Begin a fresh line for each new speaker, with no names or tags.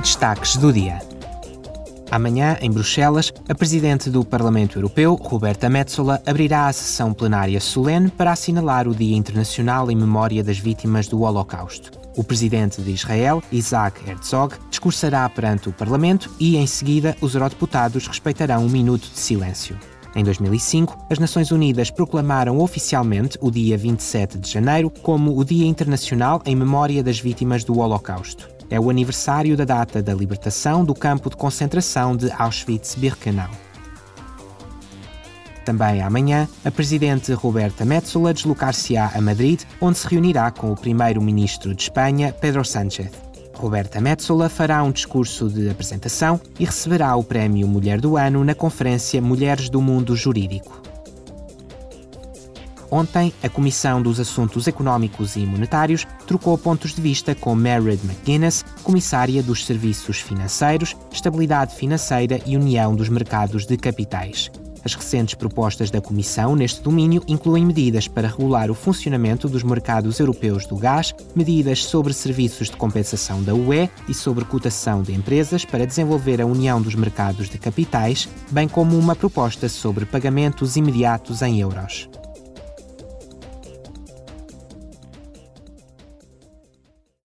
Destaques do dia. Amanhã, em Bruxelas, a Presidente do Parlamento Europeu, Roberta Metsola, abrirá a sessão plenária solene para assinalar o Dia Internacional em Memória das Vítimas do Holocausto. O Presidente de Israel, Isaac Herzog, discursará perante o Parlamento e, em seguida, os eurodeputados respeitarão um minuto de silêncio. Em 2005, as Nações Unidas proclamaram oficialmente o dia 27 de janeiro como o Dia Internacional em Memória das Vítimas do Holocausto. É o aniversário da data da libertação do campo de concentração de Auschwitz-Birkenau. Também amanhã, a presidente Roberta Metsola deslocar-se-á a Madrid, onde se reunirá com o primeiro-ministro de Espanha, Pedro Sánchez. Roberta Metsola fará um discurso de apresentação e receberá o Prémio Mulher do Ano na conferência Mulheres do Mundo Jurídico. Ontem, a Comissão dos Assuntos Económicos e Monetários trocou pontos de vista com Meredith McGuinness, Comissária dos Serviços Financeiros, Estabilidade Financeira e União dos Mercados de Capitais. As recentes propostas da Comissão neste domínio incluem medidas para regular o funcionamento dos mercados europeus do gás, medidas sobre serviços de compensação da UE e sobre cotação de empresas para desenvolver a União dos Mercados de Capitais, bem como uma proposta sobre pagamentos imediatos em euros.